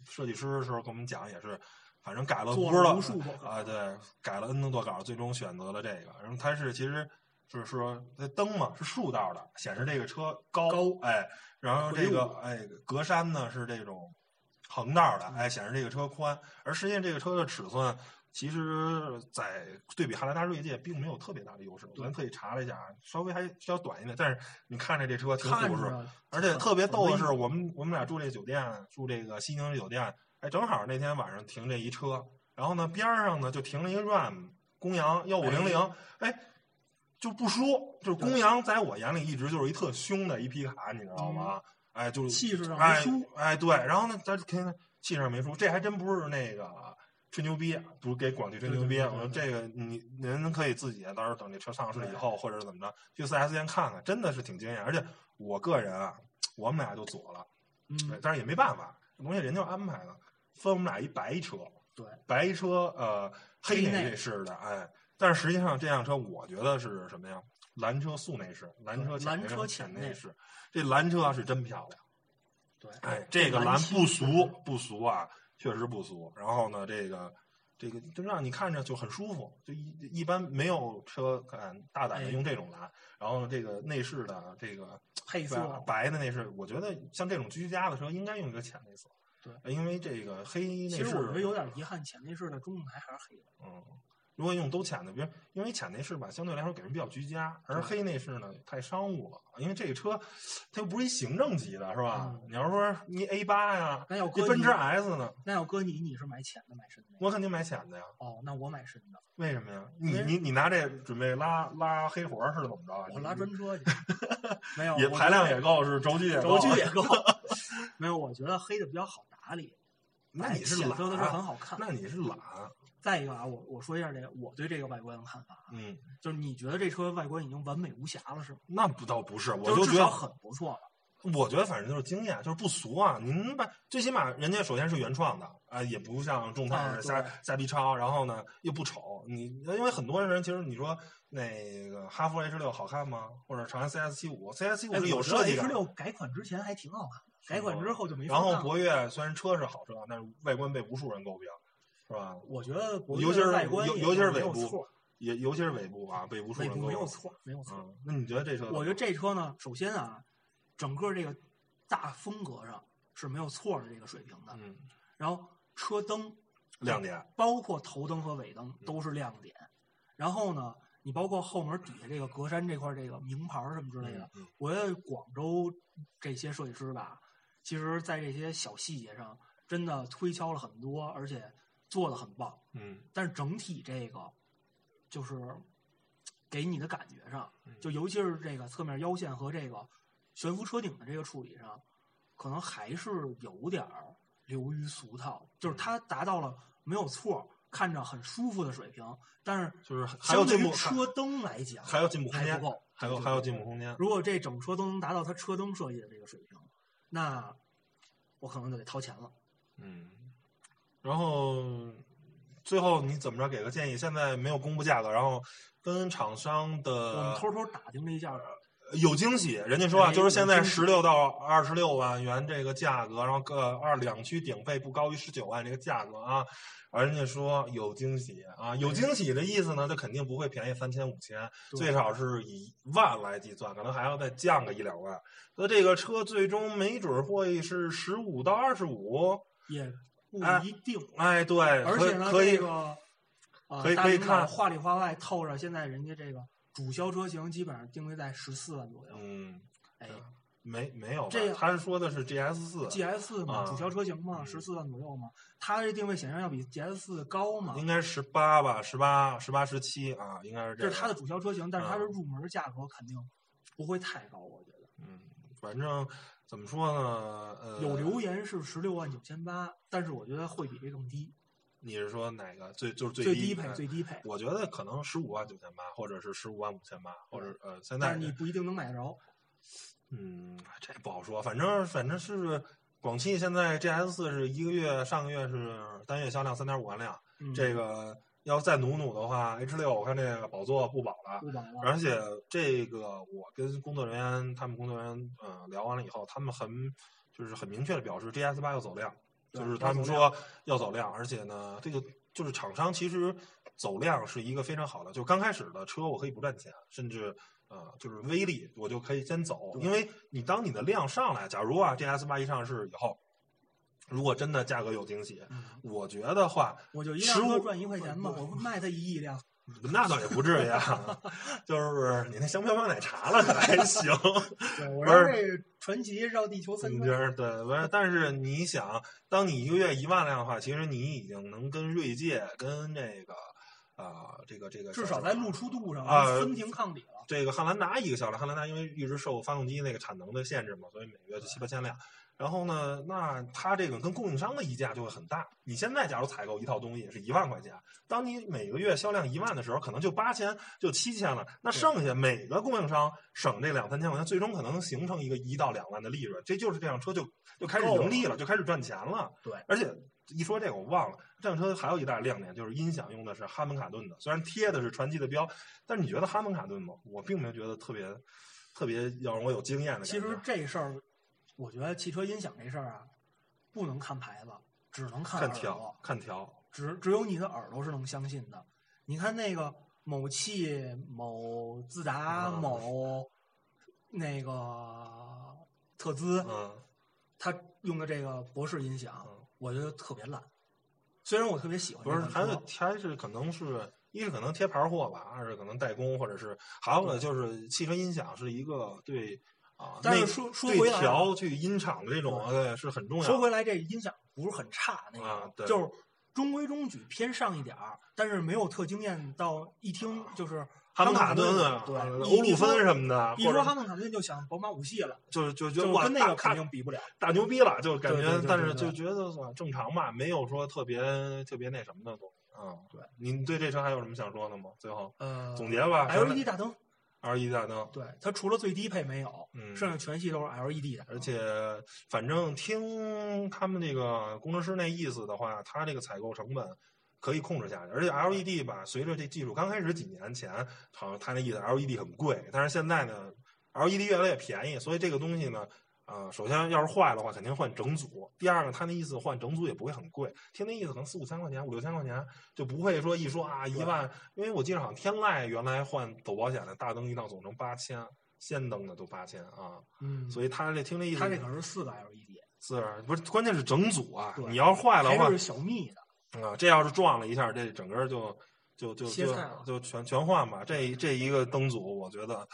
设计师的时候跟我们讲，也是，反正改了做不知道了无数啊，对，改了 N 多多稿，最终选择了这个。然后它是其实就是说那灯嘛是竖道的，显示这个车高，高哎，然后这个哎格栅呢是这种横道的，哎，显示这个车宽。而实际上这个车的尺寸。其实，在对比汉兰达锐界，并没有特别大的优势。我昨天特意查了一下，稍微还稍短一点。但是你看着这车挺看舒适，而且特别逗的是，我们我们俩住这个酒店，住这个西宁酒店，哎，正好那天晚上停这一车，然后呢边上呢就停了一个 RAM 公羊幺五零零，哎，就不输，就是公羊在我眼里一直就是一特凶的一皮卡，你知道吗？嗯哎，就是气势上没哎输哎，对，然后呢，咱肯定气势上没输，这还真不是那个吹牛逼，不是给广汽吹牛逼。我说这个你您可以自己到时候等这车上市以后，或者是怎么着，去四 S 店看看，真的是挺惊艳。而且我个人啊，我们俩就左了，嗯，但是也没办法，这东西人就安排了，分我们俩一白车，对，白车呃黑黑内内饰的，哎，但是实际上这辆车我觉得是什么呀？蓝车素内饰，蓝车蓝车浅浅内饰，这蓝车是真漂亮。对，哎，这个蓝不俗不俗啊，确实不俗。然后呢，这个这个就让你看着就很舒服，就一一般没有车敢大胆的哎用这种蓝。然后，这个内饰的这个配色白白的内饰，我觉得像这种居家的车应该用一个浅内色。因为这个黑内饰，其实我觉得有点遗憾，浅内饰的中控台还是黑的。嗯，如果用都浅的，比如因为浅内饰吧，相对来说给人比较居家，而黑内饰呢太商务了。因为这个车它又不是一行政级的，是吧？嗯你要说你 A 八呀，那要搁你奔驰 S 呢，那要搁你，你是买浅的买深的？我肯定买浅的呀。哦，那我买深的，为什么呀？你你你拿这准备拉拉黑活儿是怎么着啊？我拉专车去。没有，也排量也够，是轴距也够。轴距也够。没有，我觉得黑的比较好打理，那你是懒浅色的是很好看。那你是懒，再一个啊，我我说一下这个我对这个外观的看法啊，嗯，就是你觉得这车外观已经完美无瑕了是吗？那不倒不是，我就就是觉得很不错了。我觉得反正就是经验，就是不俗啊。您把最起码人家首先是原创的啊、也不像众泰瞎对瞎逼抄，然后呢又不丑。你因为很多人其实你说那个哈弗 H 六好看吗？或者长安 CS 七五，CS 七五有设计 H 感。六改款之前还挺好看的，改款之后就没法然后博越虽然车是好车，但是外观被无数人诟病，是吧？我觉得博越尤其是外观尤尤其是尾部错，也尤其是尾部啊，被无数尾部人诟病。没有错，没有错。嗯，那你觉得这车？我觉得这车呢，首先啊，整个这个大风格上是没有错的这个水平的。嗯，然后车灯，亮点。包括头灯和尾灯都是亮点。然后呢，你包括后门底下这个格栅这块这个名牌什么之类的，嗯我觉得广州这些设计师吧，其实在这些小细节上真的推敲了很多，而且做的很棒。嗯但是整体这个就是给你的感觉上，嗯就尤其是这个侧面腰线和这个悬浮车顶的这个处理上，可能还是有点儿流于俗套。就是它达到了没有错，看着很舒服的水平，但是就是还有相对于进步，车灯来讲，还要进步空间还不够，还有还有进步空间。如果这整车都能达到它车灯设计的这个水平，那我可能就得掏钱了。嗯，然后最后你怎么着给个建议？现在没有公布价格，然后跟厂商的我们的偷偷打听了一下，有惊喜，人家说啊，哎就是现在十六到二十六万元这个价格，然后各二两驱顶配不高于十九万这个价格啊，而人家说有惊喜啊，有惊喜的意思呢，它肯定不会便宜三千五千，对最少是以万来计算，可能还要再降个一两万。那这个车最终没准会是十五到二十五，也不哎一定。哎，对，而且呢，可以这个呃，可以可以看话里话外透着，现在人家这个主销车型基本上定位在十四万左右。嗯，哎没没有，这样他是说的是 GS 四，，GS 四嘛，啊主销车型嘛，嗯十四万左右嘛，它这定位显然要比 GS 四高嘛。应该十八吧，十八、十八、十七啊，应该是这个。这是它的主销车型，但是它的嗯入门价格肯定不会太高，我觉得。嗯，反正怎么说呢？呃，有留言是十六万九千八，但是我觉得会比这更低，你是说哪个最就是最低配哎最低配，我觉得可能十五万九千八，或者是十五万五千八，或者呃，现在但是你不一定能买得着。嗯，这不好说。反正反正是广汽现在 GS 四是一个月，上个月是单月销量三点五万辆，嗯、这个要再努努的话，H 六我看这个宝座不保了。不保了。而且这个我跟工作人员，他们工作人员呃聊完了以后，他们很就是很明确的表示，GS 八要走量，对就是他们说要走量，而且呢，这个就是厂商其实走量是一个非常好的，就刚开始的车我可以不赚钱，甚至呃就是微利我就可以先走，因为你当你的量上来，假如啊这 S 八一上市以后。如果真的价格有惊喜，嗯我觉得话，我就一辆车15赚一块钱嘛，我卖它一亿辆。那倒也不至于啊，就是你那香飘飘奶茶了可还行。对，我不是让这传奇绕地球三圈。嗯就是对，不是，但是你想，当你一个月一万辆的话，其实你已经能跟锐界、跟这个啊、这个这个至少在露出度上啊分庭抗礼了。这个汉兰达一个销量，汉兰达因为一直受发动机那个产能的限制嘛，所以每个月就七八千辆。然后呢，那它这个跟供应商的溢价就会很大。你现在假如采购一套东西是一万块钱，当你每个月销量一万的时候，可能就八千、就七千了。那剩下每个供应商省这两三千块钱，最终可能形成一个一到两万的利润。这就是这辆车就就开始盈利了，就开始赚钱了。对，而且一说这个我忘了，这辆车还有一大亮点就是音响用的是哈曼卡顿的，虽然贴的是传祺的标，但是你觉得哈曼卡顿吗？我并没有觉得特别特别要让我有经验的。其实这事儿，我觉得汽车音响这事儿啊，不能看牌子，只能看看耳朵调，看条，只只有你的耳朵是能相信的。你看那个某汽、某自达、嗯某那个特兹，嗯他用的这个博士音响嗯，我觉得特别烂。虽然我特别喜欢不是，还是还是可能是一是可能贴牌货吧，二是可能代工，或者是还有呢就是汽车音响是一个对啊，但是说说回来调去音场的这种对对是很重要。说回来，这音响不是很差那个，啊对就是中规中矩，偏上一点儿，但是没有特惊艳到一听就是哈曼卡顿顿啊，对，欧陆芬什么的，一说哈曼卡顿就想宝马五系了，就就就就哇大跟那个肯定比不了。大牛逼了，就感觉，但是就觉得算正常吧，没有说特别特别那什么的东西。嗯，对，您对这车还有什么想说的吗？最后呃，总结吧 LED 大灯，，LED 大灯，对它除了最低配没有，嗯，剩下全系都是 LED 的，而且反正听他们那个工程师那意思的话，它这个采购成本可以控制下去，而且 LED 吧，随着这技术刚开始几年前，好像他那意思 LED 很贵，但是现在呢，LED 越来越便宜，所以这个东西呢。啊、首先要是坏的话，肯定换整组。第二个，他那意思换整组也不会很贵，听那意思可能四五千块钱、五六千块钱，就不会说一说啊一万。因为我记得好像天籁原来换走保险的大灯一套总成八千，氙灯的都八千啊。嗯，所以他这听这意思，他这可是四个 LED，是不是？关键是整组啊！你要是坏了的话还是小蜜的，啊，这要是撞了一下，这整个就就就就就全全换吧。这这一个灯组，我觉得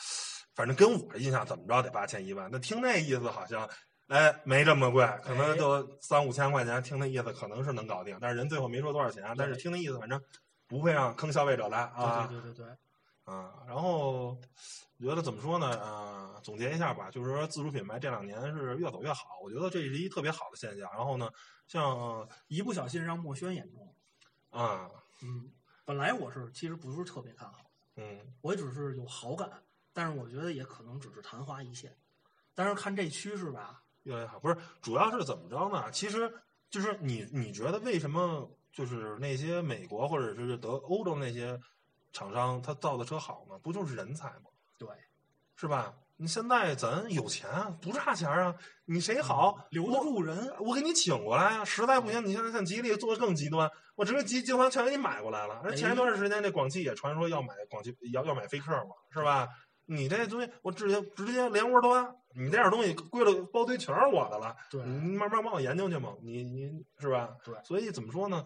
反正跟我的印象怎么着得八千一万。那听那意思好像。哎，没这么贵，可能哎就三五千块钱。听那意思，可能是能搞定，但是人最后没说多少钱。但是听那意思，反正不会让坑消费者来啊。对对对对对，啊，然后我觉得怎么说呢？啊，总结一下吧，就是说自主品牌这两年是越走越好，我觉得这是一特别好的现象。然后呢，像一不小心让墨轩眼中，啊，嗯，本来我是其实不是特别看好，嗯，我只是有好感，但是我觉得也可能只是昙花一现。但是看这趋势吧，越来越好，不是，主要是怎么着呢？其实就是你你觉得为什么就是那些美国或者是德欧洲那些厂商他造的车好呢？不就是人才吗？对，是吧？你现在咱有钱啊，不差钱啊，你谁好留得住人，我给你请过来啊，实在不行，你现在像吉利做的更极端，我直接集集团全给你买过来了。前一段时间，那广汽也传说要买广汽，要要买飞客嘛，是吧？你这东西我直接直接连窝端，你这点东西归了包堆全是我的了，对你慢慢帮我研究去嘛，你你是吧？对所以怎么说呢？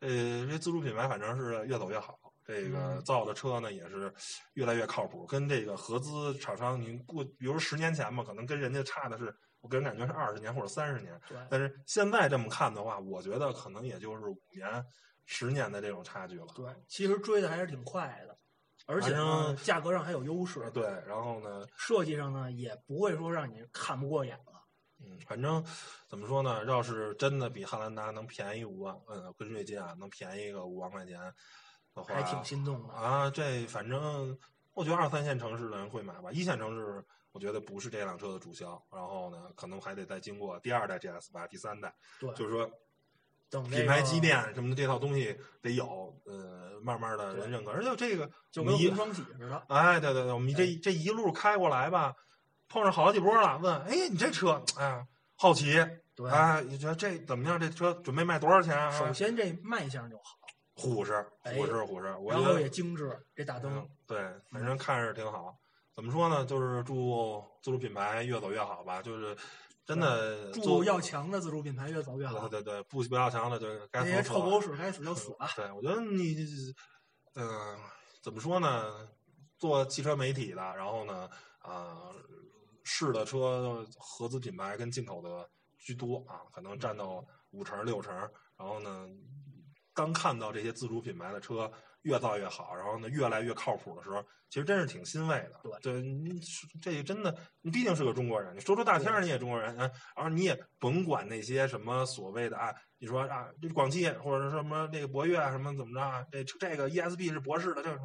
呃，这自主品牌反正是越走越好。这个嗯造的车呢也是越来越靠谱，跟这个合资厂商，您过，比如十年前吧，可能跟人家差的是，我个人感觉是二十年或者三十年。对，但是现在这么看的话，我觉得可能也就是五年、十年的这种差距了。对，其实追的还是挺快的，而且反呢，正价格上还有优势，对，然后呢，设计上呢也不会说让你看不过眼了。嗯，反正怎么说呢？要是真的比汉兰达能便宜五万，嗯，跟锐界啊能便宜个五万块钱的话，还挺心动的。啊。这反正我觉得二三线城市的人会买吧，一线城市我觉得不是这辆车的主销。然后呢，可能还得再经过第二代 GS 八、第三代，对，就是说等这品牌个积淀什么的这套东西得有，呃，慢慢的人认可。而且这个就跟你红双喜似的。哎，对对对，我们这这一路开过来吧，碰上好几波了，问，哎，你这车，哎，好奇，对，哎，你觉得这怎么样？这车准备卖多少钱啊？首先这卖相就好，虎实，哎虎实，虎实，我然后觉得也精致，这大灯嗯，对，反正看着挺好。怎么说呢？就是祝自主品牌越走越好吧。就是真的祝做要强的自主品牌越走越好。对对对，不不要强的就该那些死臭狗屎该死就死了。对，我觉得你，嗯、怎么说呢？做汽车媒体的，然后呢，啊、试的车合资品牌跟进口的居多啊，可能占到五成六成。然后呢，刚看到这些自主品牌的车越造越好，然后呢越来越靠谱的时候，其实真是挺欣慰的。对对，你这真的，你毕竟是个中国人，你说出大天儿你也中国人，啊，然后你也甭管那些什么所谓的啊，你说啊，这广汽或者是什么那个博越啊，什么怎么着啊，这这个 ESP 是博士的，这是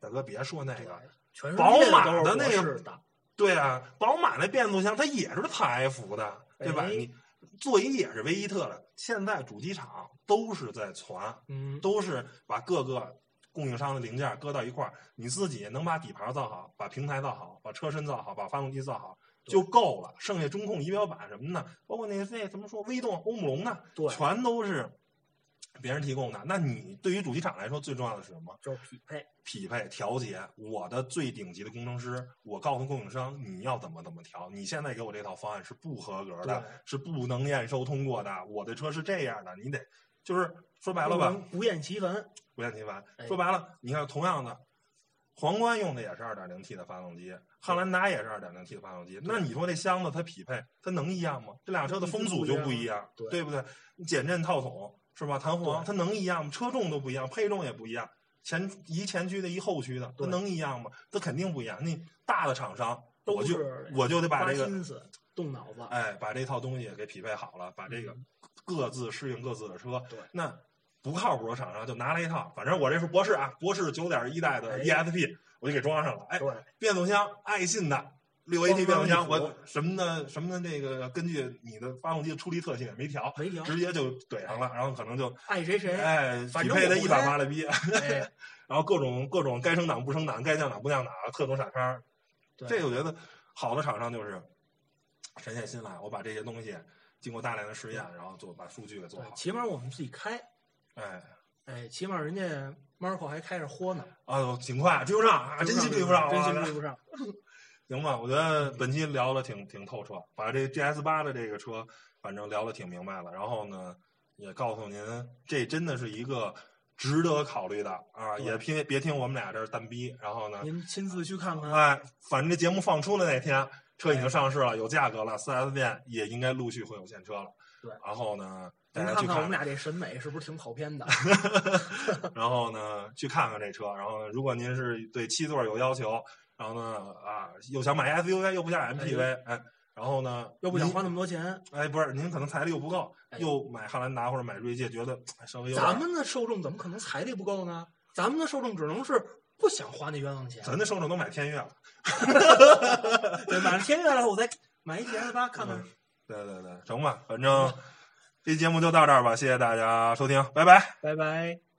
大哥别说那个，全世界宝马的那个对啊，宝马那变速箱它也是采孚的，对吧？哎你座椅也是威伊特的，现在主机厂都是在传，嗯，都是把各个供应商的零件搁到一块儿，你自己能把底盘造好，把平台造好，把车身造好，把发动机造好就够了。剩下中控仪表板什么的，包括那那怎么说微动、欧姆龙的，对，全都是别人提供的。那你对于主机厂来说，最重要的是什么？就是匹配，匹配调节，我的最顶级的工程师，我告诉供应商你要怎么怎么调。你现在给我这套方案是不合格的，是不能验收通过的。我的车是这样的，你得就是说白了吧，不厌其烦。不厌其烦。哎说白了，你看同样的，皇冠用的也是二点零 T 的发动机，汉兰达也是二点零 T 的发动机。那你说这箱子它匹配，它能一样吗？这俩车的风阻就不一样，对对不对？减震套筒是吧？弹簧它能一样吗？车重都不一样，配重也不一样。前一前驱的，一后驱的，它能一样吗？它肯定不一样。那大的厂商，我就我就得把这个动脑子。哎，把这套东西给匹配好了，把这个各自适应各自的车。那不靠谱的厂商就拿了一套，反正我这是博士啊，博士九点一代的哎 ESP，我就给装上了。哎，对，变速箱爱信的六 AT 变速箱，我什么的什么的那个根据你的发动机的出力特性也没调，没调，直接就怼上了，然后可能就爱谁谁。哎匹配的一把正我不开麻了逼，哎，然后各种各种该升档不升档，该降档不降档，特种傻叉，对这个我觉得好的厂商就是沉下心来，我把这些东西经过大量的试验，然后做把数据给做好。起码我们自己开，哎，哎，起码人家 Marco 还开着豁呢，啊，挺快，追不上啊，真心追不上，真心追不上。行吧？我觉得本期聊的挺挺透彻，把这 GS 八的这个车，反正聊的挺明白了。然后呢，也告诉您，这真的是一个值得考虑的啊，也别别听我们俩这儿蛋逼。然后呢，您亲自去看看。哎，反正这节目放出的那天，车已经上市了，有价格了，4 S 店也应该陆续会有现车了。对然后呢，大您看看我们俩这审美是不是挺跑偏的？然后呢，去看看这车。然后，如果您是对七座有要求，然后呢，啊，又想买 SUV 又不想 MPV，哎，然后呢，又不想花那么多钱，哎，不是，您可能财力又不够，哎又买汉兰达或者买锐界，觉得哎稍微有咱们的受众怎么可能财力不够呢？咱们的受众只能是不想花那冤枉钱。咱的受众都买天越了。对，买了天越了，我再买一 GS 八看看嗯。对对对，成吧，反正这节目就到这儿吧，谢谢大家收听，拜拜。拜拜。